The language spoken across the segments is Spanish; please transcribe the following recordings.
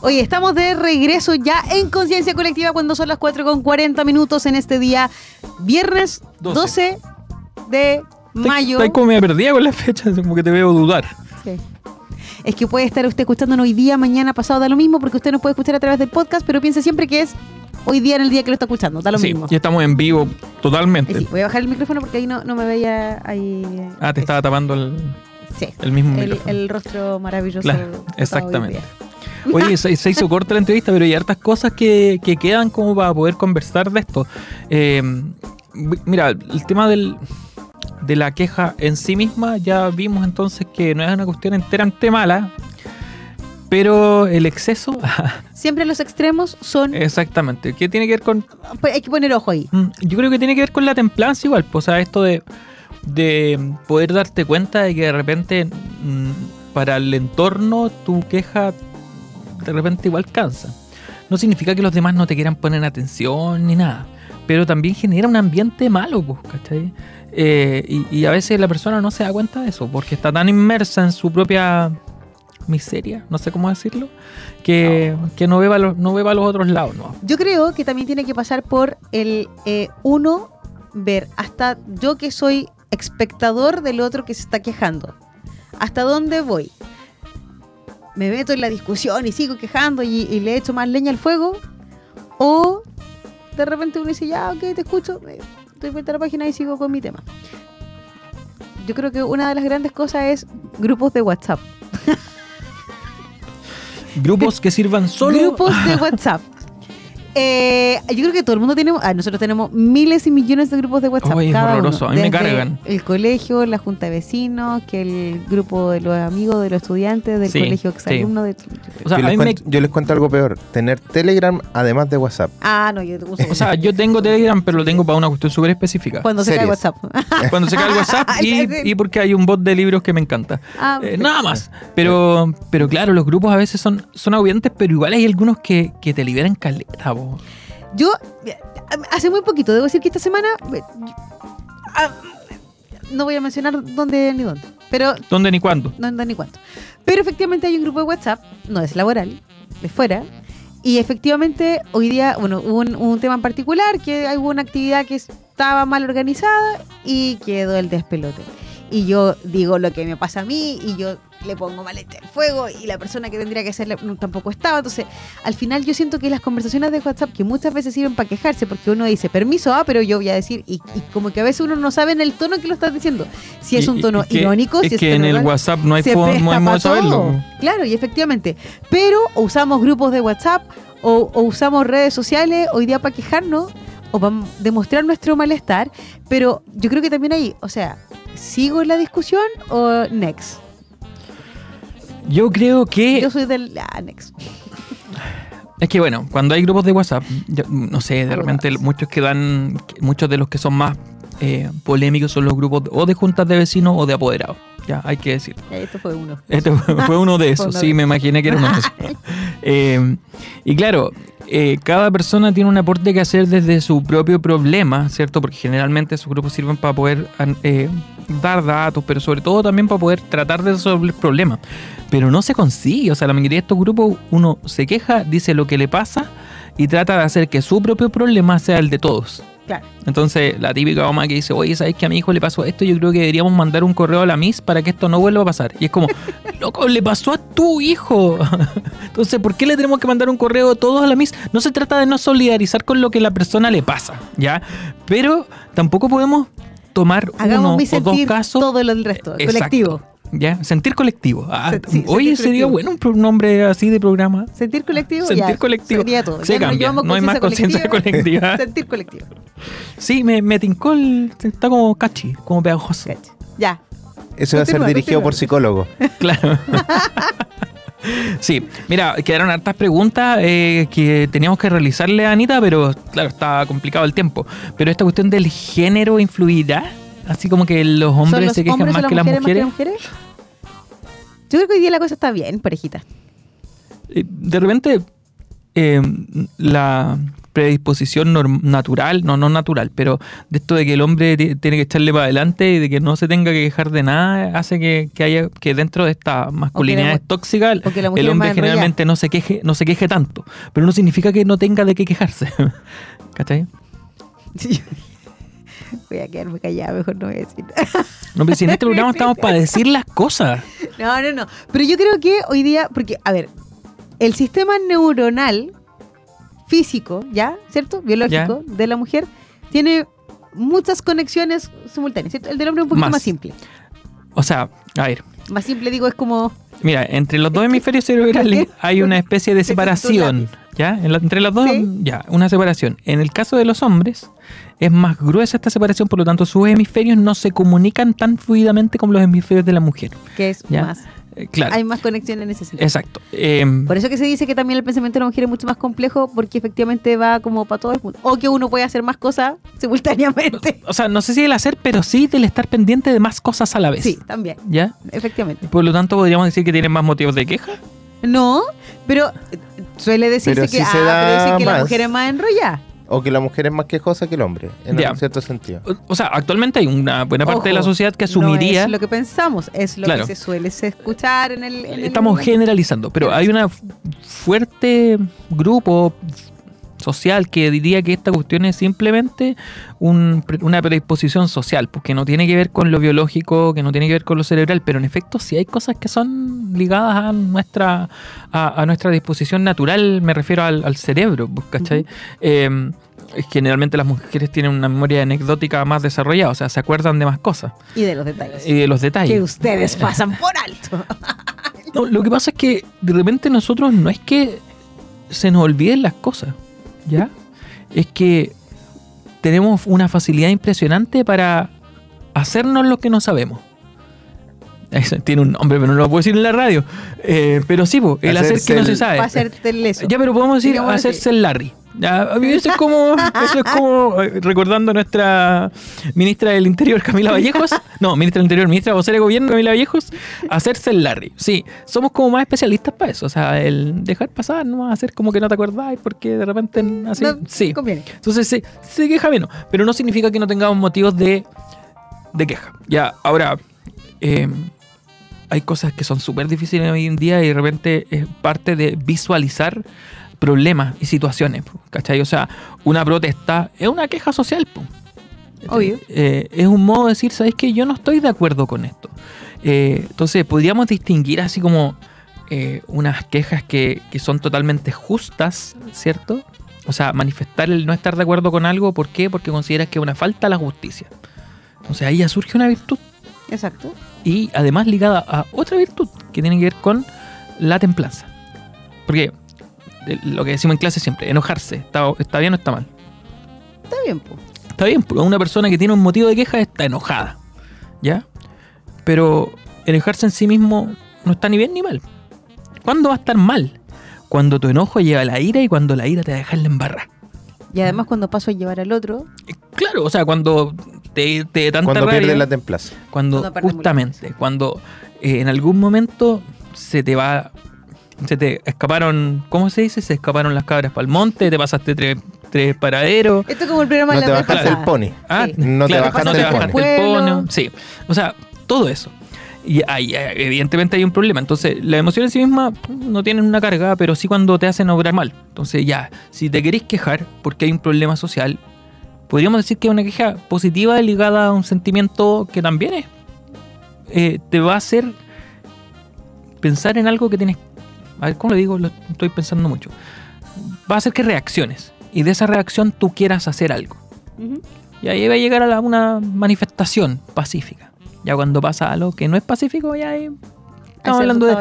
Oye, estamos de regreso ya en Conciencia Colectiva cuando son las 4 con 40 minutos en este día, viernes 12, 12. de mayo. Estoy como me perdida con las fechas, como que te veo dudar. Sí. Es que puede estar usted escuchándonos hoy día, mañana, pasado, da lo mismo, porque usted nos puede escuchar a través del podcast, pero piense siempre que es hoy día en el día que lo está escuchando, da lo sí, mismo. y estamos en vivo totalmente. Eh, sí, voy a bajar el micrófono porque ahí no, no me veía ahí. eh, Ah, te eso. estaba tapando el, Sí. el mismo El, micrófono. el rostro maravilloso. Claro, exactamente. Oye, se, se hizo corta la entrevista, pero hay hartas cosas que, que quedan como para poder conversar de esto. Eh, mira, el tema del, de la queja en sí misma, ya vimos entonces que no es una cuestión enteramente mala, pero el exceso, Siempre los extremos son. exactamente, ¿qué tiene que ver con pues hay que poner ojo ahí. Mm, Yo creo que tiene que ver con la templanza igual, pues, o sea, esto de, de poder darte cuenta de que de repente mm, para el entorno tu queja de repente igual cansa. No significa que los demás no te quieran poner atención ni nada, pero también genera un ambiente malo, pues, ¿cachai? Eh, y, y a veces la persona no se da cuenta de eso, porque está tan inmersa en su propia miseria, no sé cómo decirlo, que no, que no, ve, los, no ve los otros lados, ¿no? Yo creo que también tiene que pasar por el eh, uno ver hasta yo que soy espectador del otro que se está quejando. ¿Hasta dónde voy? ¿Me meto en la discusión y sigo quejando y, y le echo más leña al fuego? ¿O de repente uno dice, ya, ok, te escucho, doy vuelta a la página y sigo con mi tema? Yo creo que una de las grandes cosas es grupos de WhatsApp. Grupos que sirvan solo Grupos de WhatsApp. Eh, yo creo que todo el mundo tiene, ah, nosotros tenemos miles y millones de grupos de WhatsApp. Es cada horroroso, uno. a mí me cargan. El colegio, la junta de vecinos, que el grupo de los amigos de los estudiantes, del Sí, colegio sí. exalumno. De... O sea, yo, les me- cuento, yo les cuento algo peor. Tener Telegram además de WhatsApp. Ah, no, yo uso O sea, yo tengo Telegram, pero lo tengo para una cuestión súper específica. cuando se cae. WhatsApp. Cuando se cae el WhatsApp y, y porque hay un bot de libros que me encanta. Ah, Eh, nada más. Pero, pero claro, los grupos a veces son, son agobiantes, pero igual hay algunos que, que te liberan caleta, po. Yo, hace muy poquito, debo decir que esta semana. eh, ah, no voy a mencionar dónde ni dónde, pero ¿Dónde ni cuándo? anda ni cuánto. Pero efectivamente hay un grupo de WhatsApp, no es laboral, de fuera. Y efectivamente hoy día, bueno, hubo un, un tema en particular, que hubo una actividad que estaba mal organizada y quedó el despelote. Y yo digo lo que me pasa a mí y yo le pongo maleta al fuego y la persona que tendría que hacerle tampoco estaba. Entonces, al final yo siento que las conversaciones de WhatsApp que muchas veces sirven para quejarse porque uno dice permiso, ah, pero yo voy a decir, y, y como que a veces uno no sabe en el tono que lo estás diciendo. Si es Y- un tono y irónico, es si es que en el WhatsApp no hay, se fo- no presta hay modo de saberlo. Claro, y efectivamente. Pero o usamos grupos de WhatsApp o, o usamos redes sociales hoy día para quejarnos o para demostrar nuestro malestar. Pero yo creo que también ahí, o sea, ¿sigo en la discusión o next? Yo creo que Yo soy del ah, next. Es que bueno, cuando hay grupos de WhatsApp, yo, no sé, de repente muchos que dan, muchos de los que son más eh, polémicos son los grupos de- o de juntas de vecinos o de apoderados. Ya, hay que decir. Esto fue uno. Este fue fue uno de esos, sí, me imaginé que era uno de esos. Eh, y claro, eh, cada persona tiene un aporte que hacer desde su propio problema, ¿cierto? Porque generalmente esos grupos sirven para poder eh, dar datos, pero sobre todo también para poder tratar de resolver problemas. Pero no se consigue, o sea, la mayoría de estos grupos uno se queja, dice lo que le pasa y trata de hacer que su propio problema sea el de todos. Claro. Entonces, la típica mamá que dice, oye, ¿sabes que a mi hijo le pasó esto? Yo creo que deberíamos mandar un correo a la MIS para que esto no vuelva a pasar. Y es como, loco, le pasó a tu hijo. Entonces, ¿por qué le tenemos que mandar un correo todos a la MIS? No se trata de no solidarizar con lo que la persona le pasa, ¿ya? Pero tampoco podemos tomar Hagamos uno mi o dos casos. todo lo del resto, Exacto. colectivo. ¿Ya? Sentir colectivo. Ah, sí, oye, sería colectivo. bueno un nombre así de programa. Sentir colectivo, Sentir ya, colectivo. Sería todo. Se Ya cambia, llevamos no hay más conciencia colectiva. Sentir colectivo. Sí, me, me tincó el... Está como catchy, como pegajoso. Cacha. Ya. Eso va a ser Continúa, dirigido continúa. por psicólogo. Claro. Sí, mira, quedaron hartas preguntas eh, que teníamos que realizarle a Anita, pero claro, está complicado el tiempo. Pero esta cuestión del género influirá, así como que los ¿Son hombres los se quejan hombres más que las mujeres. mujeres? Yo creo que hoy día la cosa está bien, parejita. Eh, De repente, eh, la predisposición natural, no, no natural, pero de esto de que el hombre ti- tiene que echarle para adelante y de que no se tenga que quejar de nada, hace que, que haya que dentro de esta masculinidad tóxica la el hombre generalmente no se queje, no se queje tanto, pero no significa que no tenga de qué quejarse. ¿Cachai? Sí. Voy a quedarme callada, mejor no voy a decir nada. No, pero si en este programa estamos para decir las cosas. No, no, no. Pero yo creo que hoy día, porque, a ver, el sistema neuronal físico, ¿ya? ¿Cierto? Biológico de la mujer tiene muchas conexiones simultáneas, ¿cierto? El del hombre es un poquito Más. más, simple. O sea, a ver, Más simple, digo, es como... Mira, entre los dos hemisferios cerebrales hay una especie de separación. ¿Ya? Entre los dos, Sí. ya, una separación. En el caso de los hombres, es más gruesa esta separación, por lo tanto, sus hemisferios no se comunican tan fluidamente como los hemisferios de la mujer. que es ¿Ya? más. Eh, claro. Hay más conexión en ese sentido. Exacto. Em, Por eso que se dice que también el pensamiento de la mujer es mucho más complejo porque efectivamente va como para todo el mundo. O que uno puede hacer más cosas simultáneamente. o sea, no sé si el hacer, pero sí del estar pendiente de más cosas a la vez. Sí, también, ¿Ya? efectivamente. Por lo tanto, podríamos decir que tienen más motivos de queja. No, pero eh, suele decirse Pero que, sí ah, se pero da dicen que la más. mujer es más enrollada. O que la mujer es más quejosa que el hombre, en un cierto sentido. O- sea, actualmente hay una buena parte de la sociedad que asumiría. No es lo que pensamos, es lo Claro. que se suele escuchar en el. en el- Estamos generalizando, pero hay una fu- fuerte grupo social que diría que esta cuestión es simplemente un una predisposición social, porque no tiene que ver con lo biológico, que no tiene que ver con lo cerebral, pero en efecto sí hay cosas que son ligadas a nuestra a, a nuestra disposición natural, me refiero al, al cerebro, pues, ¿cachai? Eh, generalmente las mujeres tienen una memoria anecdótica más desarrollada, o sea, se acuerdan de más cosas Y de los detalles. y de los detalles. que ustedes pasan por alto. No, lo que pasa es que de repente nosotros no es que se nos olviden las cosas, ¿ya? Es que tenemos una facilidad impresionante para hacernos lo que no sabemos. Eso tiene un nombre, pero no lo puedo decir en la radio. Eh, pero sí, po, el hacer que no se sabe. Va a ser teleso. Ya, pero podemos decir hacerse el Larry. Ya, a mí eso es como, eso es como eh, recordando a nuestra ministra del Interior, Camila Vallejos. No, ministra del Interior, ministra vocera de gobierno, Camila Vallejos. Hacerse el Larry. Sí, somos como más especialistas para eso. O sea, el dejar pasar, no hacer como que no te acordáis porque de repente así. No, sí. conviene. Entonces se, se queja menos, pero no significa que no tengamos motivos de, de queja. Ya, ahora, eh, hay cosas que son súper difíciles hoy en día y de repente es parte de visualizar problemas y situaciones, ¿cachai? O sea, una protesta es una queja social, po. Obvio. Eh, es un modo de decir, ¿sabes qué? Yo no estoy de acuerdo con esto. Eh, entonces, podríamos distinguir así como eh, unas quejas que, que son totalmente justas, ¿cierto? O sea, manifestar el no estar de acuerdo con algo, ¿por qué? Porque consideras que es una falta a la justicia. Entonces ahí ya surge una virtud Exacto. y además ligada a otra virtud que tiene que ver con la templanza. Porque lo que decimos en clase siempre, enojarse, ¿está, está bien o está mal? Está bien, po. Está bien, porque una persona que tiene un motivo de queja está enojada, ¿ya? Pero enojarse en sí mismo no está ni bien ni mal. ¿Cuándo va a estar mal? Cuando tu enojo lleva a la ira y cuando la ira te deja en la embarra. Y además cuando paso a llevar al otro, Eh, Claro, o sea, cuando te, te tanta Cuando rabia, pierde la templaza. cuando justamente, cuando eh, en algún momento se te va, se te escaparon, ¿cómo se dice? Se escaparon las cabras para el monte, te pasaste tres, tres paraderos. esto es como el programa No de te la vez bajaste el pony. Ah, Sí. No te claro, bajaste no te el bajaste pony. el pony. Sí, o sea, todo eso. Y ahí, eh, evidentemente hay un problema. Entonces, la emoción en sí misma no tienen una carga, pero sí cuando te hacen obrar mal. Entonces, ya, si te querés quejar porque hay un problema social, podríamos decir que es una queja positiva ligada a un sentimiento que también es. eh, te va a hacer pensar en algo que tienes. A ver, ¿cómo le digo? Lo estoy pensando mucho. Va a hacer que reacciones. Y de esa reacción tú quieras hacer algo. Y ahí va a llegar a la- una manifestación pacífica. Ya cuando pasa algo que no es pacífico, ya ahí estamos hablando de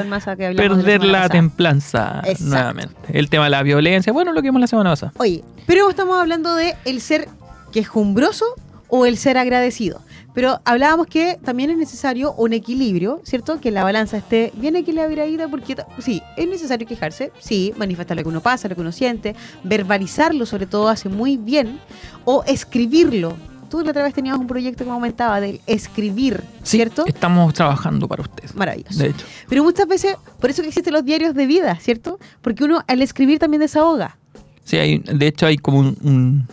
perder la pasada. templanza Exacto. nuevamente. El tema de la violencia, bueno, lo que vimos la semana pasada. Oye, pero estamos hablando de el ser quejumbroso o el ser agradecido. Pero hablábamos que también es necesario un equilibrio, ¿cierto? Que la balanza esté bien equilibrada porque sí, es necesario quejarse, sí, manifestar lo que uno pasa, lo que uno siente, verbalizarlo sobre todo hace muy bien, o escribirlo. Tú la otra vez tenías un proyecto que me aumentaba del escribir, Sí, ¿cierto? estamos trabajando para ustedes. Maravilloso. De hecho, Pero muchas veces, por eso que existen los diarios de vida, ¿cierto? Porque uno al escribir también desahoga. Sí, hay, de hecho hay como un, un,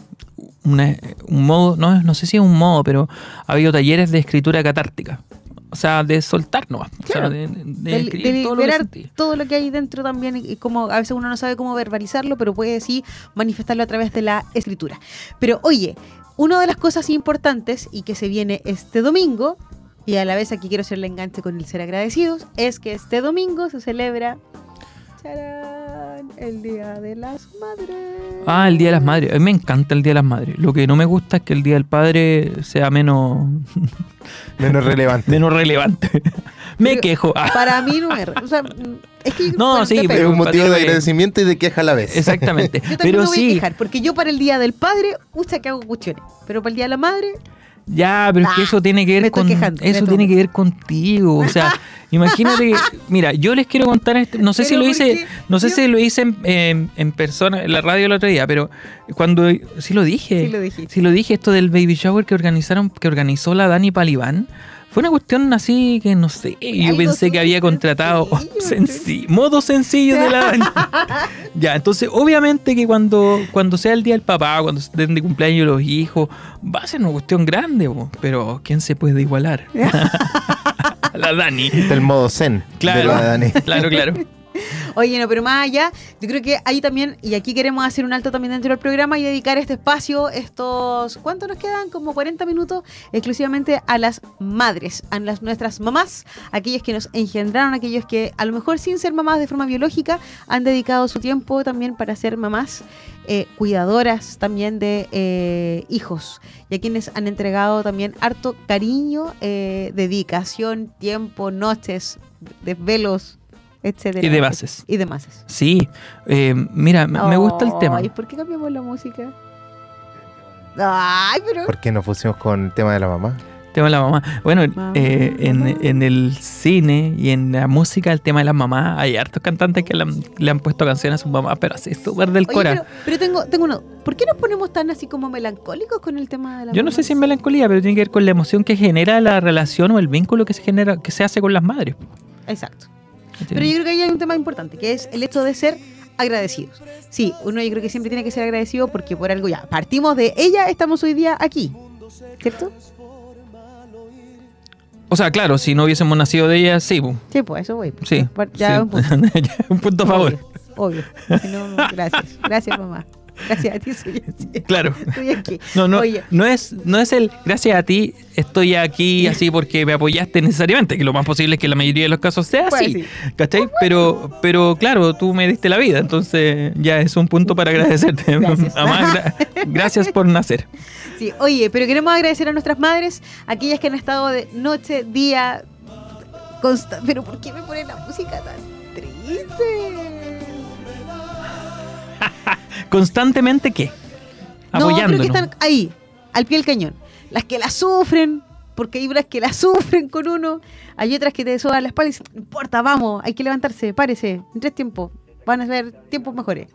una- un modo, no, no sé si es un modo, pero ha habido talleres de escritura catártica. O sea, de soltar nomás. O sea, Claro. de, de escribir de todo lo que todo lo que hay dentro también y, como a veces uno no sabe cómo verbalizarlo, pero puede sí manifestarlo a través de la escritura. Pero oye, una de las cosas importantes y que se viene este domingo, y a la vez aquí quiero hacerle enganche con el ser agradecidos, es que este domingo se celebra el Día de las Madres. Ah, el Día de las Madres. A mí me encanta el Día de las Madres. Lo que no me gusta es que el Día del Padre sea menos, Menos relevante. menos relevante. me Pero- quejo. Para mí no es. O sea, es que, No, sí. Es un motivo de agradecimiento y de queja a la vez. exactamente. Yo también Pero me voy a sí, quejar, porque yo para el Día del Padre, usa que hago cuestiones. Pero para el Día de la Madre, Ya, pero es que eso tiene que ver con quejando, eso tiene que ver contigo, o sea, imagínate, que- mira, yo les quiero contar este, no sé si lo ¿por hice, qué? no sé Yo- si lo hice en, en- en persona en la radio el otro día, pero cuando sí lo dije, Sí lo sí lo dije esto del baby shower que organizaron que organizó la Dani Palibán. Fue una cuestión así que no sé, yo pensé que había contratado sencillo, senci- modo sencillo de la Dani. Ya, entonces obviamente que cuando, cuando sea el día del papá, cuando estén de cumpleaños los hijos, va a ser una cuestión grande, po, pero ¿quién se puede igualar? la Dani. Del modo zen Claro, de la Dani. claro, claro. Oye, no, pero más allá, yo creo que ahí también, y aquí queremos hacer un alto también dentro del programa y dedicar este espacio, estos, ¿cuánto nos quedan? Como 40 minutos, exclusivamente a las madres, a las nuestras mamás, aquellas que nos engendraron, aquellos que a lo mejor sin ser mamás de forma biológica, han dedicado su tiempo también para ser mamás eh, cuidadoras también de eh, hijos y a quienes han entregado también harto cariño, eh, dedicación, tiempo, noches, desvelos, etcétera. Y de bases. Y demás. Sí, eh, mira, me me gusta el tema. Ay, ¿por qué cambiamos la música? Ay, pero. ¿Por qué no pusimos con el tema de la mamá? Tema de la mamá. Bueno, Mamá, eh, en, mamá. en el cine y en la música, el tema de las mamás, hay hartos cantantes que le han, le han puesto canciones a sus mamás, pero así súper del Oye, cora. pero, pero tengo, tengo una. ¿Por qué nos ponemos tan así como melancólicos con el tema de la Yo no sé si es melancolía, pero tiene que ver con la emoción que genera la relación o el vínculo que se genera, que se hace con las madres. Exacto. Pero yo creo que ahí hay un tema importante, que es el hecho de ser agradecidos. Sí, uno yo creo que siempre tiene que ser agradecido porque por algo ya partimos de ella, estamos hoy día aquí. ¿Cierto? O sea, claro, si no hubiésemos nacido de ella, sí, po. Sí, pues eso voy. pues. sí. Ya sí. un punto. Ya, un punto a favor. Obvio. obvio. Si no, gracias. Gracias, mamá. Gracias a ti, soy así. Claro. Estoy aquí. No, no, Oye, no es, no es el gracias a ti estoy aquí así porque me apoyaste necesariamente, que lo más posible es que la mayoría de los casos sea Pues así. sí. ¿Cachai? Pero, pero claro, tú me diste la vida, entonces ya es un punto para agradecerte. Gracias. Gra- gracias por nacer. Sí, oye, pero queremos agradecer a nuestras madres, aquellas que han estado de noche, día, consta- Pero ¿por qué me ponen la música tan triste? Constantemente, ¿qué? No, pero Apoyándonos. que están ahí, al pie del cañón. Las que la sufren, porque hay unas que la sufren con uno, hay otras que te soban la espalda y dicen, no importa, vamos, hay que levantarse, párese, en tres tiempos, van a ser tiempos mejores.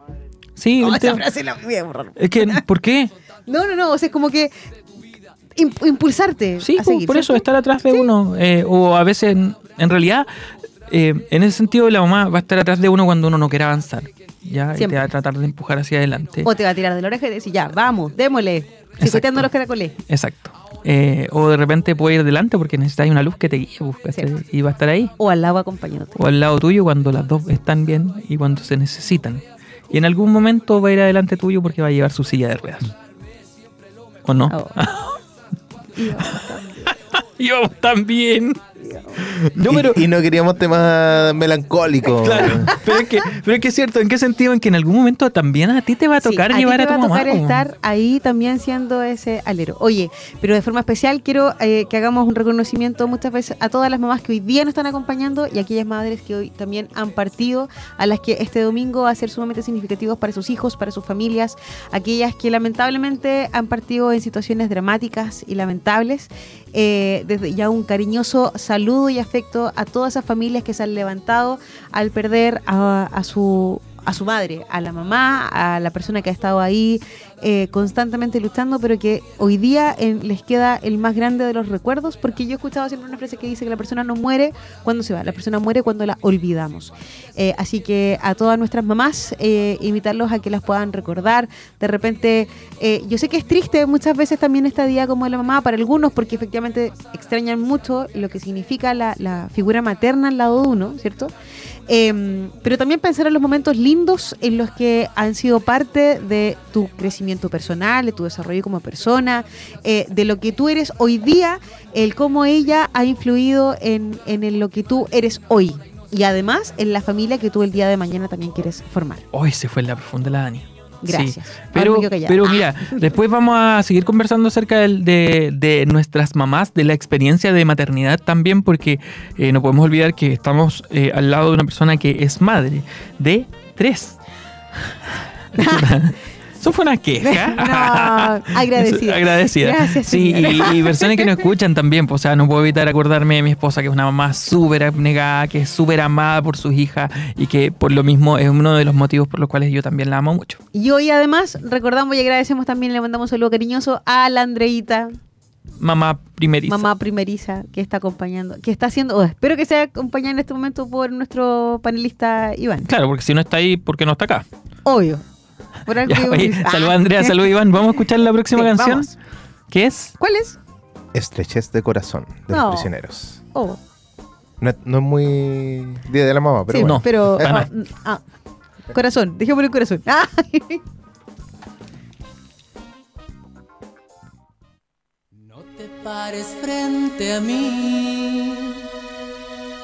Sí, No, esa tema- frase la voy a borrar. es que, ¿por qué? No, no, no, o sea, es como que imp- impulsarte Sí, a pues, seguir. por eso, estar atrás de uno. eh, o a veces, en, en realidad, eh, en ese sentido, la mamá va a estar atrás de uno cuando uno no quiera avanzar. ¿ya? Y te va a tratar de empujar hacia adelante. O te va a tirar de la oreja y decir, ya, vamos, démosle, chicoteando los caracoles. Exacto. Eh, o de repente puede ir delante porque necesitas una luz que te guíe, pues, y va a estar ahí. O al lado acompañándote. O al lado tuyo cuando las dos están bien y cuando se necesitan. Y en algún momento va a ir adelante tuyo porque va a llevar su silla de ruedas. ¿O no? Oh. Y vamos también, Yo y. No, Y- queríamos temas melancólicos. Claro, pero es, que, pero es que es cierto, ¿en qué sentido? En que en algún momento también a ti te va a Sí, tocar ti llevar te a tu va mamá. tocar estar ahí también siendo ese alero. Oye, pero de forma especial quiero eh, que hagamos un reconocimiento muchas veces a todas las mamás que hoy día nos están acompañando y a aquellas madres que hoy también han partido, a las que este domingo va a ser sumamente significativos para sus hijos, para sus familias, aquellas que lamentablemente han partido en situaciones dramáticas y lamentables. Eh, desde ya un cariñoso saludo y afecto a todas esas familias que se han levantado al perder a, a su a su madre, a la mamá, a la persona que ha estado ahí eh, constantemente luchando, pero que hoy día en- les queda el más grande de los recuerdos, porque yo he escuchado siempre una frase que dice que la persona no muere cuando se va, la persona muere cuando la olvidamos. Eh, así que a todas nuestras mamás, eh, invitarlos a que las puedan recordar. De repente, eh, yo sé que es triste muchas veces también esta día como de la mamá para algunos, porque efectivamente extrañan mucho lo que significa la, la figura materna al lado de uno, ¿cierto? Eh, pero también pensar en los momentos lindos en los que han sido parte de tu crecimiento personal, de tu desarrollo como persona, eh, de lo que tú eres hoy día, el cómo ella ha influido en, en lo que tú eres hoy. Y además en la familia que tú el día de mañana también quieres formar. Hoy se fue en la profunda la Dani. Gracias. Sí. Pero, pero Ah. mira, después vamos a seguir conversando acerca del- de, de nuestras mamás, de la experiencia de maternidad también, porque eh, no podemos olvidar que estamos eh, al lado de una persona que es madre de tres. Eso fue una queja. No, agradecida. Agradecida. Gracias, Sí, y, y personas que nos escuchan también, pues, o sea, no puedo evitar acordarme de mi esposa, que es una mamá súper abnegada, que es súper amada por sus hijas y que por lo mismo es uno de los motivos por los cuales yo también la amo mucho. Y hoy además recordamos y agradecemos también, le mandamos un saludo cariñoso a la Andreita, Mamá primeriza. mamá primeriza, que está acompañando, que está haciendo, oh, espero que sea acompañada en este momento por nuestro panelista Iván. Claro, porque si no está ahí, ¿por qué no está acá? Obvio. Por algo Ya, oye, salud Ah. Andrea, salud Iván. Vamos a escuchar la próxima Sí, canción. vamos. ¿Qué es? ¿Cuál es? Estrechez de corazón de No. los prisioneros. Oh, No, es- no es muy Día de la Mamá, pero sí, bueno. no. pero ah, ah, corazón, corazón. Ah. No te pares frente a mí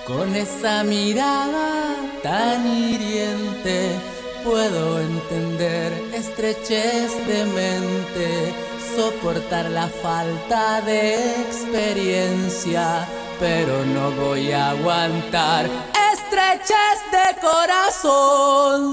con esa mirada tan hiriente. Puedo entender estrechez de mente, soportar la falta de experiencia, pero no voy a aguantar estrechez de corazón.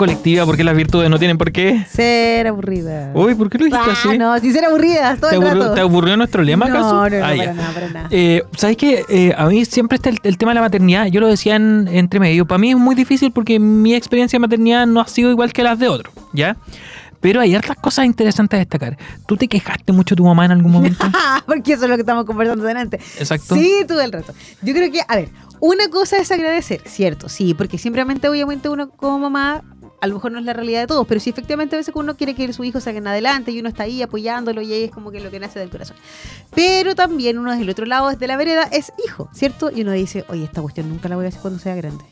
Colectiva, porque las virtudes no tienen por qué. Ser aburrida. Uy, ¿por qué lo dijiste Ah, así? no, si ser aburrida todo ¿Te el aburrió, rato. te aburrió nuestro lema no, acaso? No, no, Ah, para nada, para nada. Eh, ¿Sabes qué? Eh, a mí siempre está el, el tema de la maternidad. Yo lo decía en, entre medio. Para mí es muy difícil porque mi experiencia de maternidad no ha sido igual que las de otros, ¿ya? Pero hay hartas cosas interesantes a destacar. ¿Tú te quejaste mucho de tu mamá en algún momento? Porque eso es lo que estamos conversando delante. Exacto. Sí, todo el rato. Yo creo que, a ver, una cosa es agradecer, cierto, sí, porque simplemente, obviamente, uno como mamá, a lo mejor no es la realidad de todos, pero sí, efectivamente, a veces uno quiere que su hijo salga adelante y uno está ahí apoyándolo y ahí es como que lo que nace del corazón. Pero también uno del otro lado, desde la vereda, es hijo, ¿cierto? Y uno dice, oye, esta cuestión nunca la voy a hacer cuando sea grande.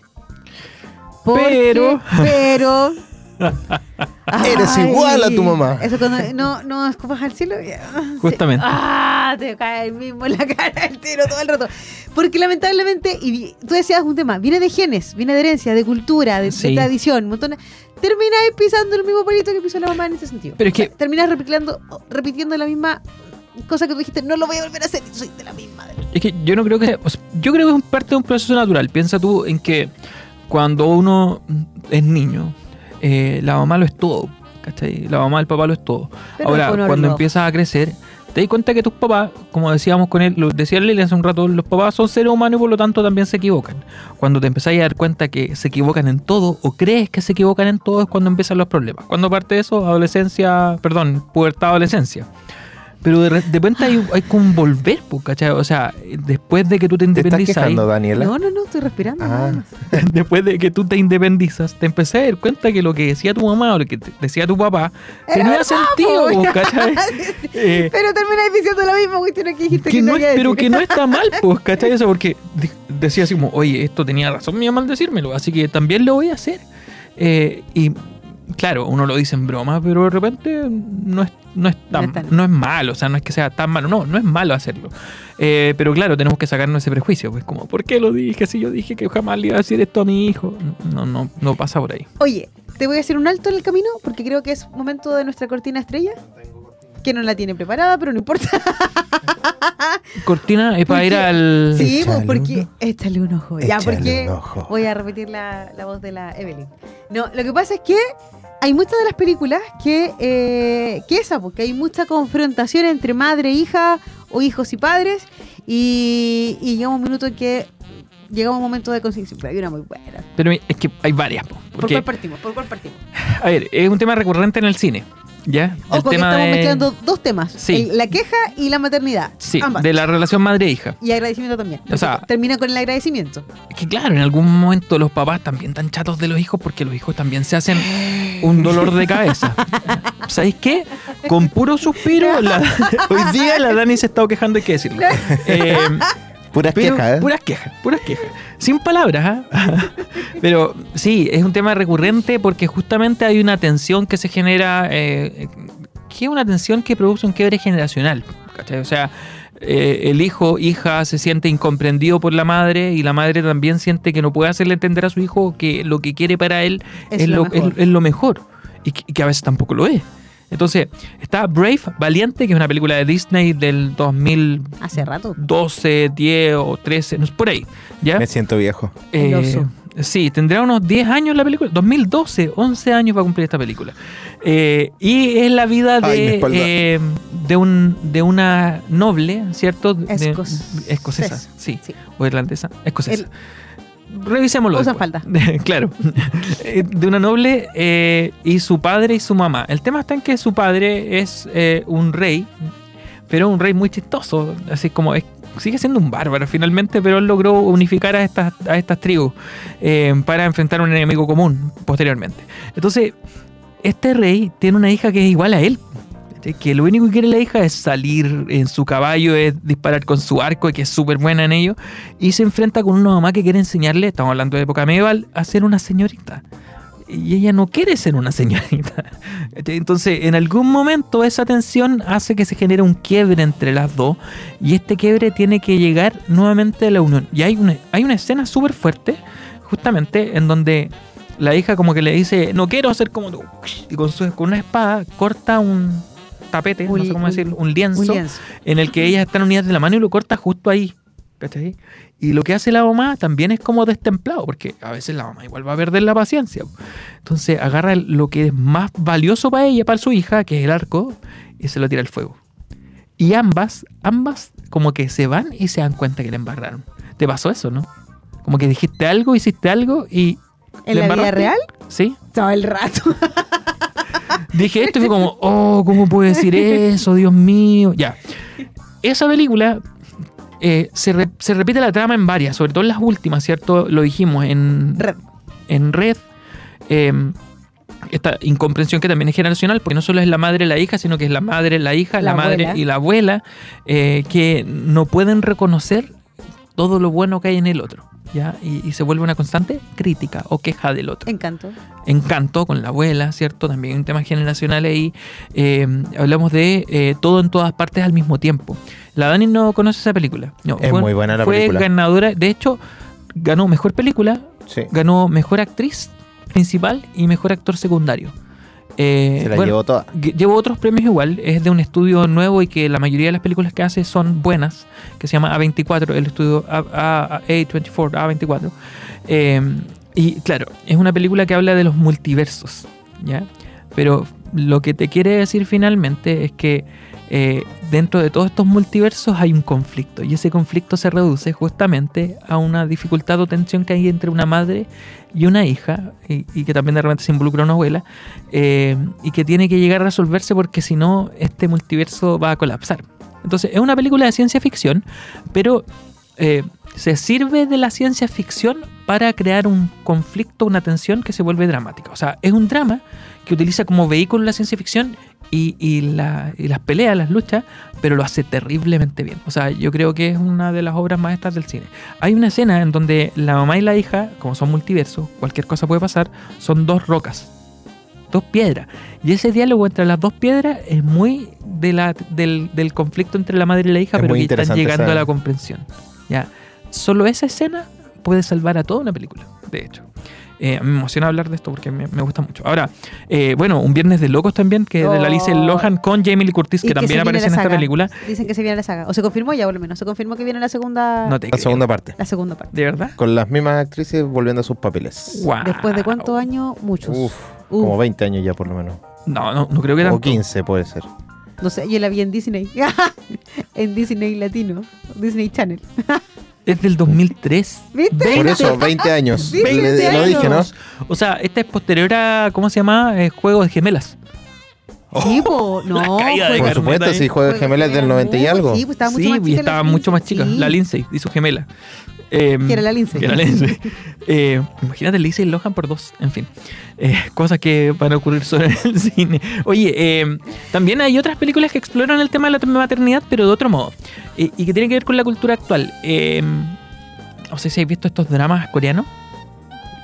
Porque- Pero- Pero... Eres Ay, igual a tu mamá. Eso cuando no, no escupas al cielo. sí. Justamente. Ah, te cae el mismo en la cara el tiro todo el rato. Porque lamentablemente, y tú decías un tema, viene de genes, viene de herencia, de cultura, de, tradición, un montón de- Termináis pisando el mismo palito que pisó la mamá en ese sentido. Pero es que- Terminas repitiendo, repitiendo la misma cosa que tú dijiste, no lo voy a volver a hacer y soy de la misma. Es que yo no creo que. o sea, yo creo que es parte de un proceso natural. Piensa tú en que cuando uno es niño, eh, la mamá lo es todo. ¿Cachai? La mamá, el papá lo es todo. Pero Ahora, cuando empiezas a crecer, te das cuenta que tus papás, como decíamos con él, lo decía Lili hace un rato, los papás son seres humanos y por lo tanto también se equivocan. Cuando te empezás a dar cuenta que se equivocan en todo o crees que se equivocan en todo es cuando empiezan los problemas. Cuando parte de eso, adolescencia, perdón, pubertad, adolescencia. Pero de, de repente hay, hay como un volver, pues, ¿cachai? O sea, después de que tú te ¿Te estás independizas, quejando, Daniela? No, no, no, estoy respirando. Ah. después de que tú te independizas, te empecé a dar cuenta que lo que decía tu mamá o lo que decía tu papá Era tenía sentido, po. ¿cachai? Eh, Pero termináis diciendo la misma cuestión que dijiste que, que no, es- pero que no está mal, pues, ¿cachai? Eso porque de- decía así como, oye, esto tenía razón mi mamá al decírmelo, así que también lo voy a hacer. Eh, y claro, uno lo dice en broma, pero de repente no es, no es tan, No es tan- no es malo, o sea, no es que sea tan malo, no, no es malo hacerlo. Eh, pero claro, tenemos que sacarnos ese prejuicio, pues como, ¿por qué lo dije? Si yo dije que jamás le iba a decir esto a mi hijo. No, no, no pasa por ahí. Oye, te voy a hacer un alto en el camino porque creo que es momento de nuestra cortina estrella. Que no la tiene preparada, pero no importa. Cortina es para ir al... Sí, Échale pues porque. Échale un ojo. Ya, porque. un ojo. Voy a repetir la, la voz de la Evelyn. No, lo que pasa es que hay muchas de las películas que. Eh, que esa, porque hay mucha confrontación entre madre e hija, o hijos y padres. Y, y llega un minuto en que. Llega un momento de conciencia. Pero hay una muy buena. Pero es que hay varias, po, ¿Por porque, cuál partimos? ¿Por cuál partimos? a ver, es un tema recurrente en el cine, ¿ya? Ojo, que estamos mezclando dos temas: Sí. el- la queja y la maternidad. Sí, Ambas. de la relación madre-hija. Y agradecimiento también. O sea- termina con el agradecimiento. Es que claro, en algún momento los papás también están chatos de los hijos porque los hijos también se hacen un dolor de cabeza. ¿Sabéis qué? Con puro suspiro, la- hoy día la Dani se ha estado quejando, hay que decirlo. Eh, Puras pero quejas, ¿eh? Puras quejas, puras quejas. Sin palabras, ¿ah? Pero sí, es un tema recurrente porque justamente hay una tensión que se genera, eh, que es una tensión que produce un quiebre generacional. ¿cachai? O sea, eh, el hijo, hija, se siente incomprendido por la madre y la madre también siente que no puede hacerle entender a su hijo que lo que quiere para él Es es, lo lo, mejor. es- es lo mejor y que, y que a veces tampoco lo es. Entonces, está Brave, Valiente, que es una película de Disney del 2012, Hace rato. 10 o 13, no es por ahí. ¿ya? Me siento viejo. El Eh, oso. sí, tendrá unos 10 años la película. 2012, 11 años va a cumplir esta película. Eh, y es la vida Ay, de, espalda. eh, de, un, de una noble, ¿cierto? De- Escocesa. escocesa, sí. Sí. O irlandesa, escocesa. El- Revisémoslo. Usan falda. claro. Eh, de una noble eh, y su padre y su mamá. El tema está en que su padre es eh, un rey, pero un rey muy chistoso. Así como es- sigue siendo un bárbaro finalmente, pero él logró unificar a estas, a estas tribus eh, para enfrentar a un enemigo común posteriormente. Entonces, este rey tiene una hija que es igual a él. Que lo único que quiere la hija es salir en su caballo, es disparar con su arco, que es súper buena en ello. Y se enfrenta con una mamá que quiere enseñarle, estamos hablando de época medieval, a ser una señorita. y ella no quiere ser una señorita. Entonces, en algún momento esa tensión hace que se genere un quiebre entre las dos y este quiebre tiene que llegar nuevamente a la unión. Y hay una, hay una escena súper fuerte, justamente, en donde la hija como que le dice, no quiero ser como tú. Y con, su, con una espada corta un tapete, no Un- sé cómo un- decirlo, un lienzo, Un lienzo. en el que ellas están unidas de la mano y lo corta justo ahí. ¿Cachai? Y lo que hace la mamá también es como destemplado, porque a veces la mamá igual va a perder la paciencia. Entonces agarra lo que es más valioso para ella, para su hija, que es el arco, y se lo tira al fuego. Y ambas, ambas como que se van y se dan cuenta que le embarraron. ¿Te pasó eso, no? Como que dijiste algo, hiciste algo y... ¿En ¿le la vida real? Sí. Todo el rato. Dije esto y fue como, oh, ¿cómo puede decir eso? Dios mío. Ya. Esa película eh, se, re- se repite la trama en varias, sobre todo en las últimas, ¿cierto? Lo dijimos en Red. en red. eh, esta incomprensión que también es generacional, porque no solo es la madre y la hija, sino que es la madre, la hija, la, La madre abuela. y la abuela, eh, que no pueden reconocer todo lo bueno que hay en el otro. ¿Ya? Y, y se vuelve una constante crítica o queja del otro. Encanto. Encanto con la abuela, ¿cierto? También un tema generacional ahí. Eh, hablamos de eh, todo en todas partes al mismo tiempo. La Dani no conoce esa película. No, Es fue, muy buena la fue película. ganadora. De hecho, ganó mejor película, Sí. ganó mejor actriz principal y mejor actor secundario. Eh, Se la bueno, llevó toda. Llevo otros premios igual, es de un estudio nuevo y que la mayoría de las películas que hace son buenas, que se llama A24, el estudio A, A- A- A24, A24. Eh, y claro, es una película que habla de los multiversos, ¿ya? Pero lo que te quiere decir finalmente es que eh, dentro de todos estos multiversos hay un conflicto y ese conflicto se reduce justamente a una dificultad o tensión que hay entre una madre y una hija y, que también de repente se involucra una abuela eh, y que tiene que llegar a resolverse porque si no este multiverso va a colapsar. Entonces es una película de ciencia ficción, pero eh, se sirve de la ciencia ficción para crear un conflicto, una tensión que se vuelve dramática. O sea, es un drama que utiliza como vehículo la ciencia ficción y, y la- y las peleas, las luchas, pero lo hace terriblemente bien. O sea, yo creo que es una de las obras maestras del cine. Hay una escena en donde la mamá y la hija, como son multiversos, cualquier cosa puede pasar, son dos rocas, dos piedras. Y ese diálogo entre las dos piedras es muy de la, del, del conflicto entre la madre y la hija, Es pero que están llegando esa- a la comprensión. Ya. Solo esa escena puede salvar a toda una película, de hecho. Eh, me emociona hablar de esto porque me, me gusta mucho. Ahora, eh, bueno, Un Viernes de Locos también, que es de la Alicia Oh. Lohan con Jamie Lee Curtis, que también aparece en esta película. Dicen que se viene la saga. O se confirmó ya, por lo menos. Se confirmó que viene la segunda. No te La creo. segunda parte. La segunda parte. ¿De verdad? Con las mismas actrices volviendo a sus papeles. ¿Después de cuántos años? Muchos. Uf, Uf. como 20 años ya por lo menos. No, no, no creo que O tanto. 15 puede ser. No sé, yo la vi en Disney. en Disney Latino. Disney Channel. Es del 2003. ¿Viste? Por 20 eso, 20 años. 20 Le- lo dije, ¿no? años. O sea, esta es posterior a, ¿cómo se llama? Eh, Juego de Gemelas. Sí, po. No. Por supuesto, Carmeta, si ¿eh? Juego de Gemelas del 90 y algo. Sí, pues estaba mucho sí, más y chica. estaba mucho más chica. Sí, La Lindsay y su gemela. Eh, Que era la Lindsay. que era Lindsay. Eh, imagínate Lindsay Lohan por dos. En fin. Eh, cosas que van a ocurrir solo en el cine. Oye, eh, también hay otras películas que exploran el tema de la maternidad, pero de otro modo. Eh, y que tienen que ver con la cultura actual. Eh, no sé si habéis visto estos dramas coreanos.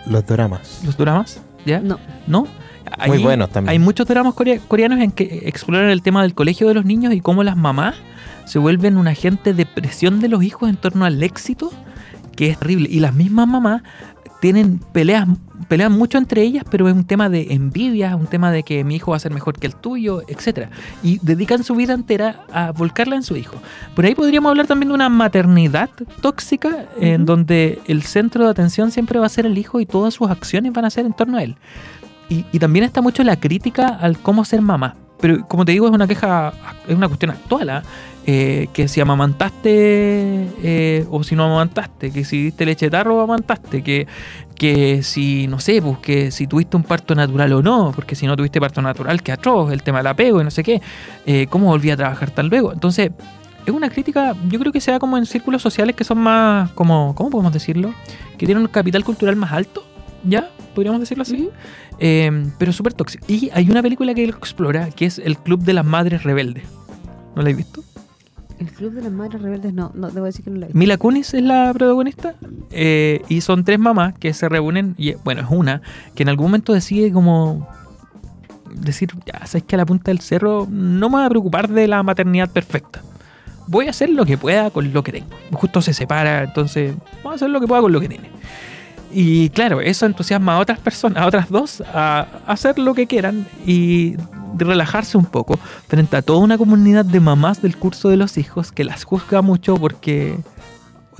Los dramas. Los dramas. ¿Ya? No. ¿No? Muy buenos también. Hay muchos dramas corea- coreanos en que exploran el tema del colegio de los niños y cómo las mamás se vuelven un agente de presión de los hijos en torno al éxito, que es terrible. Y las mismas mamás tienen peleas, pelean mucho entre ellas, pero es un tema de envidia, un tema de que mi hijo va a ser mejor que el tuyo, etcétera. Y dedican su vida entera a volcarla en su hijo. Por ahí podríamos hablar también de una maternidad tóxica, en donde el centro de atención siempre va a ser el hijo y todas sus acciones van a ser en torno a él. Y, y también está mucho la crítica al cómo ser mamá. Pero como te digo, es una queja, es una cuestión actual, ¿ah? Eh, que si amamantaste eh, o si no amamantaste, que si diste leche tarro o amamantaste, que, que si, no sé, pues que si tuviste un parto natural o no, porque si no tuviste parto natural, que atroz, el tema del apego y no sé qué, eh, cómo volví a trabajar tan luego. Entonces, es una crítica, yo creo que se da como en círculos sociales que son más, como, ¿cómo podemos decirlo? Que tienen un capital cultural más alto, ¿ya? Podríamos decirlo así. Eh, pero súper tóxico. Y hay una película que lo explora, que es El Club de las Madres Rebeldes. ¿No la has visto? El Club de las Madres Rebeldes, no, no, debo decir que no la vi. Mila Kunis es la protagonista eh, y son tres mamás que se reúnen y bueno, es una que en algún momento decide como decir, ya sabes que a la punta del cerro no me voy a preocupar de la maternidad perfecta. Voy a hacer lo que pueda con lo que tengo. Justo se separa, entonces voy a hacer lo que pueda con lo que tiene. Y claro, eso entusiasma a otras personas, a otras dos, a hacer lo que quieran y relajarse un poco frente a toda una comunidad de mamás del curso de los hijos que las juzga mucho porque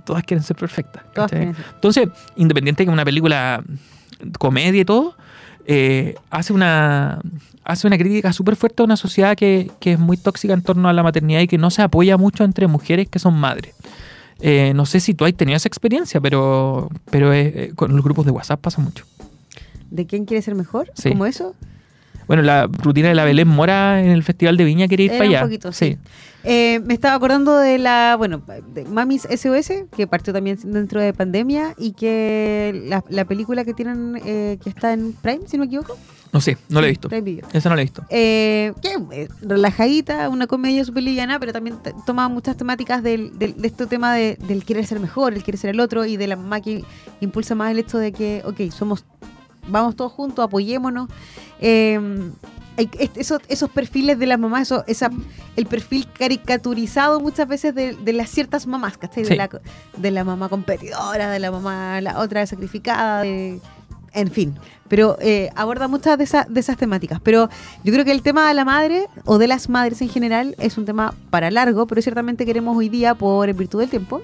todas quieren ser perfectas. Entonces, independiente de que una película comedia y todo, eh, hace una hace una crítica súper fuerte a una sociedad que, que es muy tóxica en torno a la maternidad y que no se apoya mucho entre mujeres que son madres. Eh, no sé si tú has tenido esa experiencia, pero, pero eh, eh, con los grupos de WhatsApp pasa mucho. ¿De quién quiere ser mejor? Sí. ¿Como eso? Bueno, la rutina de la Belén Mora en el Festival de Viña quiere ir Era para un allá. poquito, sí. Eh, me estaba acordando de la, bueno, de Mamis SOS, que partió también dentro de pandemia y que la, la película que tienen, eh, que está en Prime, si no me equivoco. No sé, no lo he visto. Prime Video. Esa no la he visto. Eh, que eh, relajadita, una comedia súper liviana, pero también toma muchas temáticas del, del- de este tema de- del querer ser mejor, el querer ser el otro y de la mamá que impulsa más el hecho de que, ok, somos, vamos todos juntos, apoyémonos. Eh, est- esos, esos perfiles de las mamás, eso, esa, el perfil caricaturizado muchas veces de, de las ciertas mamás, ¿cachai? De, Sí. la, de la mamá competidora, de la mamá, la otra sacrificada, de- en fin. Pero eh, aborda muchas de, esa- de esas temáticas. Pero yo creo que el tema de la madre o de las madres en general es un tema para largo, pero ciertamente queremos hoy día, por en virtud del tiempo,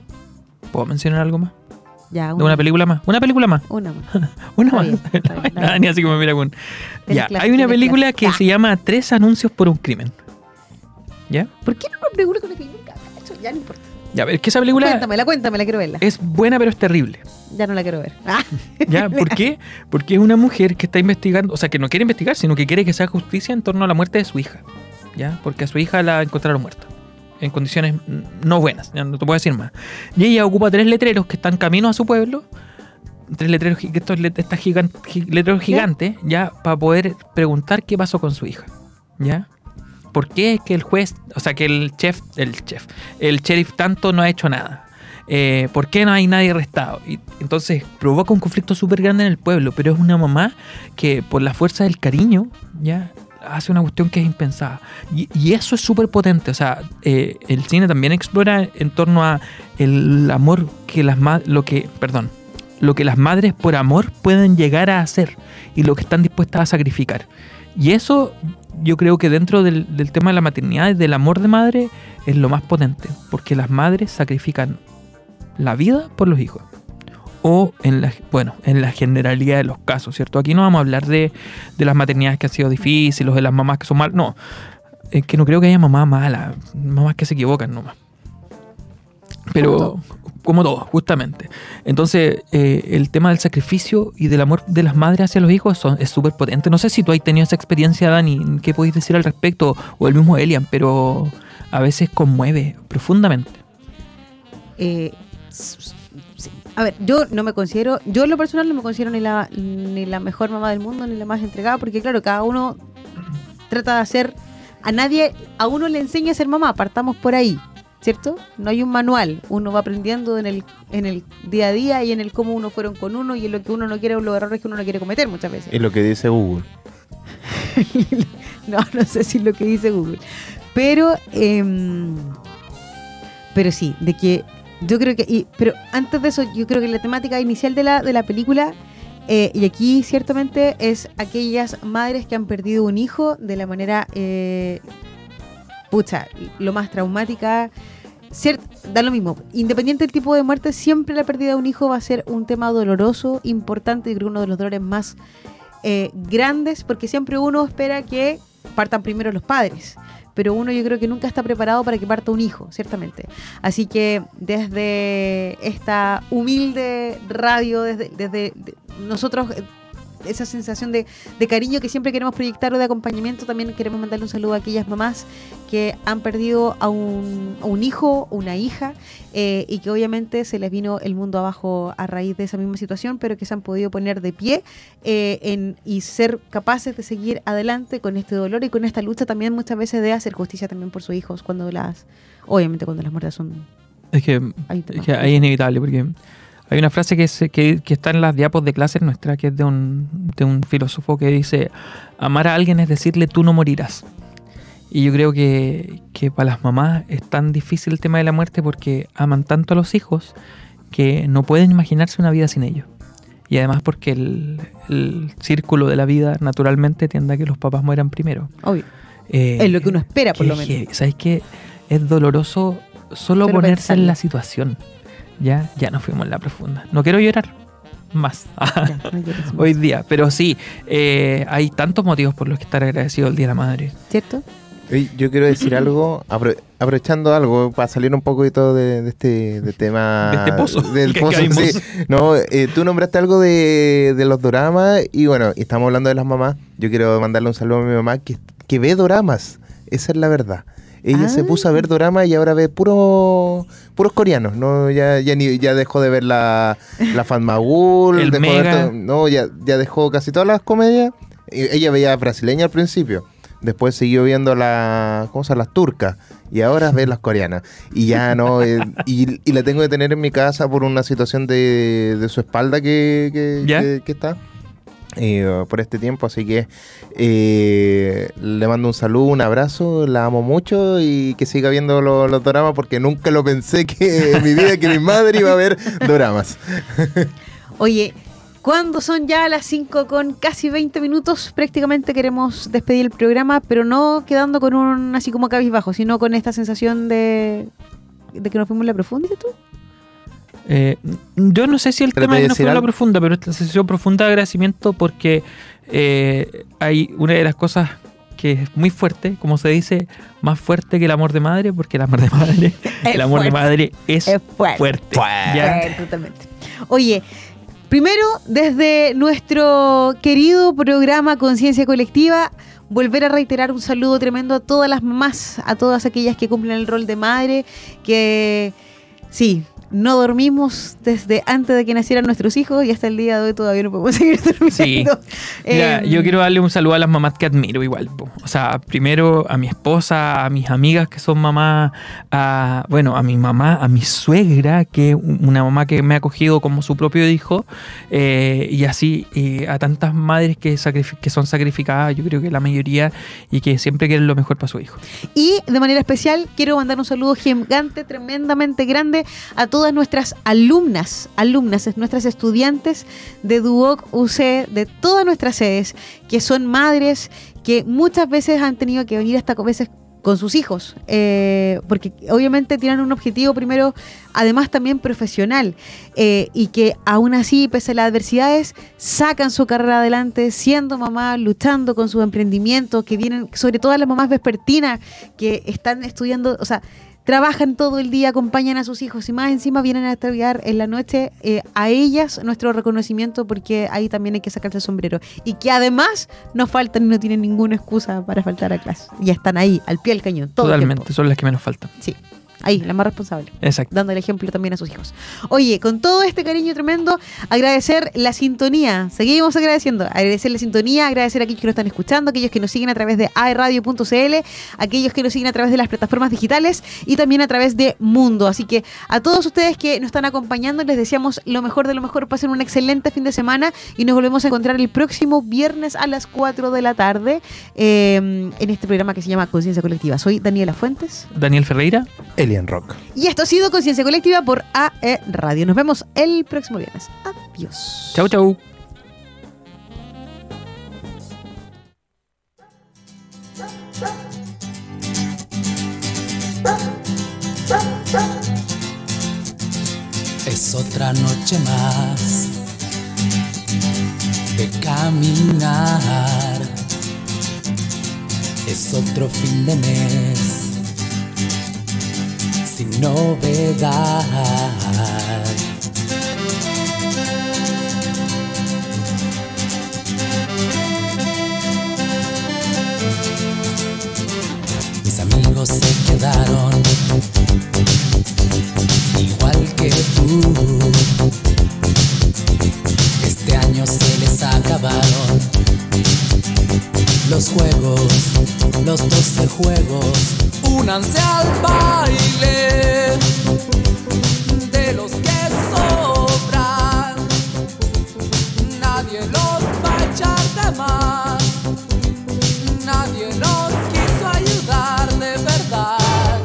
¿Puedo mencionar algo más? Ya una película más. Una película más. una más. Una más. bien, bien. Ni así como me mira con. Ya, hay una película que se llama Tres anuncios por un crimen. ¿Ya? ¿Por qué no me pregunto con lo que nunca he hecho? Ya no importa. Ya, es que esa película Cuéntamela, cuéntamela, quiero verla. es buena pero es terrible. Ya no la quiero ver. Ah. ¿Ya? ¿Por qué? Porque es una mujer que está investigando, o sea, que no quiere investigar, sino que quiere que se haga justicia en torno a la muerte de su hija. ¿Ya? Porque a su hija la encontraron muerta. En condiciones no buenas, ya no te puedo decir más. Y ella ocupa tres letreros que están camino a su pueblo. Tres letreros, estos estas gigan- gi- letreros gigantes, ya, para poder preguntar qué pasó con su hija. ¿Ya? ¿Por qué es que el juez, o sea, que el chef, el chef, el sheriff tanto no ha hecho nada? Eh, ¿Por qué no hay nadie arrestado? Y entonces provoca un conflicto súper grande en el pueblo, pero es una mamá que por la fuerza del cariño, ya hace una cuestión que es impensada. Y, y eso es súper potente. O sea, eh, el cine también explora en torno a el amor que las lo que, perdón, lo que las madres por amor pueden llegar a hacer y lo que están dispuestas a sacrificar. Y eso yo creo que dentro del, del tema de la maternidad del amor de madre es lo más potente, porque las madres sacrifican la vida por los hijos. O en la, bueno, en la generalidad de los casos, ¿cierto? Aquí no vamos a hablar de, de las maternidades que han sido difíciles o de las mamás que son malas. No, es que no creo que haya mamás malas, mamás que se equivocan nomás. Pero como todo, justamente. Entonces, eh, el tema del sacrificio y del amor de las madres hacia los hijos son, es súper potente. No sé si tú has tenido esa experiencia, Dani, ¿qué podéis decir al respecto? O el mismo Elian, pero a veces conmueve profundamente. Eh. A ver, yo no me considero, yo en lo personal no me considero ni la, ni la mejor mamá del mundo, ni la más entregada, porque claro, cada uno trata de hacer, a nadie, a uno le enseña a ser mamá, partamos por ahí, ¿cierto? No hay un manual, uno va aprendiendo en el, en el día a día y en el cómo uno fueron con uno y en lo que uno no quiere o los errores que uno no quiere cometer muchas veces. Y lo que dice Google. No, no sé si es lo que dice Google. Pero, em, pero sí, de que yo creo que, y- pero antes de eso, yo creo que la temática inicial de la, de la película, eh, y aquí ciertamente es aquellas madres que han perdido un hijo de la manera, eh, pucha, lo más traumática. Cier- da lo mismo, independiente del tipo de muerte, siempre la pérdida de un hijo va a ser un tema doloroso, importante, y creo uno de los dolores más eh, grandes, porque siempre uno espera que partan primero los padres, pero uno yo creo que nunca está preparado para que parta un hijo, ciertamente. Así que desde esta humilde radio, desde, desde de- nosotros eh, esa sensación de, de cariño que siempre queremos proyectar o de acompañamiento, también queremos mandarle un saludo a aquellas mamás que han perdido a un, a un hijo, una hija, eh, y que obviamente se les vino el mundo abajo a raíz de esa misma situación, pero que se han podido poner de pie eh, en, y ser capaces de seguir adelante con este dolor y con esta lucha también muchas veces de hacer justicia también por sus hijos cuando las, obviamente cuando las muertes son Es que, es que ahí es inevitable, porque hay una frase que, se- que, que está en las diapos de clases nuestra, que es de un, de un filósofo que dice, amar a alguien es decirle tú no morirás. Y yo creo que, que para las mamás es tan difícil el tema de la muerte porque aman tanto a los hijos que no pueden imaginarse una vida sin ellos. Y además porque el, el círculo de la vida naturalmente tiende a que los papás mueran primero. obvio. Eh, Es lo que uno espera, por lo menos. ¿Sabes qué? Es doloroso solo ponerse en la situación. Ya, ya nos fuimos en la profunda. No quiero llorar más Ya, no hoy día, pero sí, eh, hay tantos motivos por los que estar agradecido el Día de la Madre. ¿Cierto? Yo quiero decir algo, apro- aprovechando algo para salir un poco de todo de, de este de tema De este pozo del pozo, sí. No, eh, tú nombraste algo de, de los doramas y bueno, y estamos hablando de las mamás. Yo quiero mandarle un saludo a mi mamá que, que ve doramas. Esa es la verdad. Ella se Ah. puso a ver doramas y ahora ve puro, puros coreanos. No, ya, ya, ni, ya dejó de ver la, la Fatmagul. El dejó de ver Mega. todo- no, ya, ya dejó casi todas las comedias. Y Ella veía brasileña al principio. Después siguió viendo la, ¿cómo se llama? las turcas. Y ahora ve las coreanas. Y ya no. eh, y, y la tengo que tener en mi casa por una situación de, de su espalda que, que, ¿Ya? que- que está. Eh, por este tiempo, así que eh, le mando un saludo, un abrazo, la amo mucho y que siga viendo lo- los doramas porque nunca lo pensé que en mi vida que mi madre iba a ver doramas. Oye, cuando son ya las 5 con casi 20 minutos, prácticamente queremos despedir el programa, pero no quedando con un así como cabizbajo, sino con esta sensación de, de que nos fuimos en la profunda, ¿dices tú? Eh, yo no sé si el tema de no fue la profunda, pero esta sesión profunda de agradecimiento porque eh, hay una de las cosas que es muy fuerte, como se dice, más fuerte que el amor de madre, porque el amor de madre, Es el amor de fuerte. madre es, Es fuerte. fuerte. Fuerte. ¿ya? Eh, totalmente. Oye, primero, desde nuestro querido programa Conciencia Colectiva, volver a reiterar un saludo tremendo a todas las mamás, a todas aquellas que cumplen el rol de madre, que sí. No dormimos desde antes de que nacieran nuestros hijos y hasta el día de hoy todavía no podemos seguir durmiendo. Sí. Mira, Eh, yo quiero darle un saludo a las mamás que admiro igual. po. O sea, primero a mi esposa, a mis amigas que son mamás, a, bueno, a mi mamá, a mi suegra, que es una mamá que me ha acogido como su propio hijo, eh, y así eh, a tantas madres que, son sacrificadas, yo creo que la mayoría, y que siempre quieren lo mejor para su hijo. Y de manera especial quiero mandar un saludo gigante, tremendamente grande a todas nuestras alumnas, alumnas, es- nuestras estudiantes de Duoc UC, de todas nuestras sedes, que son madres que muchas veces han tenido que venir hasta veces con sus hijos, eh, porque obviamente tienen un objetivo primero, además también profesional, eh, y que aún así, pese a las adversidades, sacan su carrera adelante, siendo mamá, luchando con sus emprendimientos, que vienen, sobre todo las mamás vespertinas, que están estudiando, o sea, trabajan todo el día, acompañan a sus hijos y más encima vienen a estudiar en la noche eh, a ellas nuestro reconocimiento porque ahí también hay que sacarse el sombrero y que además no faltan y no tienen ninguna excusa para faltar a clase. Ya están ahí, al pie del cañón, todo Totalmente, son las que menos faltan. Sí, ahí, la más responsable Exacto. dando el ejemplo también a sus hijos. Oye, con todo este cariño tremendo, agradecer la sintonía. Seguimos agradeciendo. Agradecer la sintonía, agradecer a aquellos que nos están escuchando, aquellos que nos siguen a través de aeradio.cl, aquellos que nos siguen a través de las plataformas digitales y también a través de Mundo. Así que a todos ustedes que nos están acompañando, les deseamos lo mejor de lo mejor. Pasen un excelente fin de semana y nos volvemos a encontrar el próximo viernes a las 4 de la tarde eh, en este programa que se llama Conciencia Colectiva. Soy Daniela Fuentes. Daniel Ferreira. Alien Rock. Y esto ha sido Conciencia Colectiva por AE Radio. Nos vemos el próximo viernes. Adiós. Chau, chau. Es otra noche más de caminar. Es otro fin de mes sin novedad. Mis amigos se quedaron igual que tú. Este año se les acabaron los juegos, los doce juegos, únanse al baile de los que sobran, nadie los va a echar de más, nadie los quiso ayudar de verdad.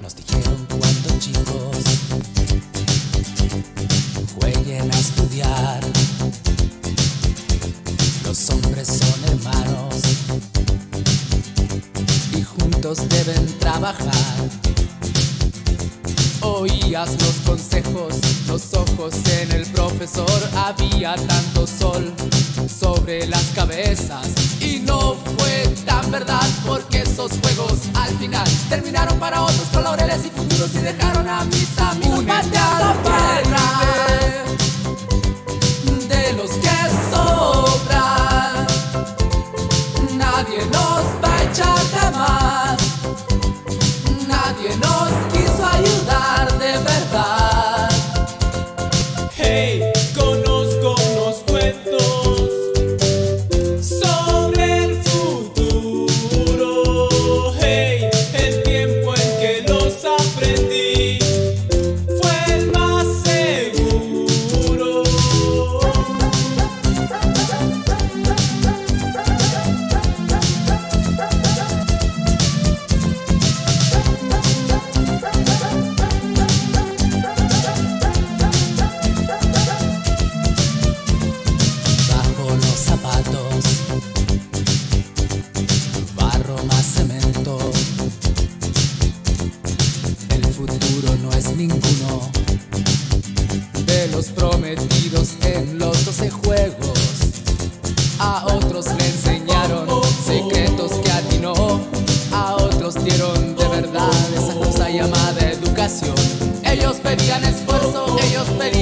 Nos dijeron cuando chicos, jueguen a estudiar. Deben trabajar. Oías los consejos, los ojos en el profesor. Había tanto sol sobre las cabezas. Y no fue tan verdad porque esos juegos al final terminaron para otros colores y futuros y dejaron a mis amigos pateando baile no es ninguno. de los prometidos en los doce juegos. A otros le enseñaron secretos que atinó. A otros dieron de verdad esa cosa llamada educación. Ellos pedían esfuerzo, ellos pedían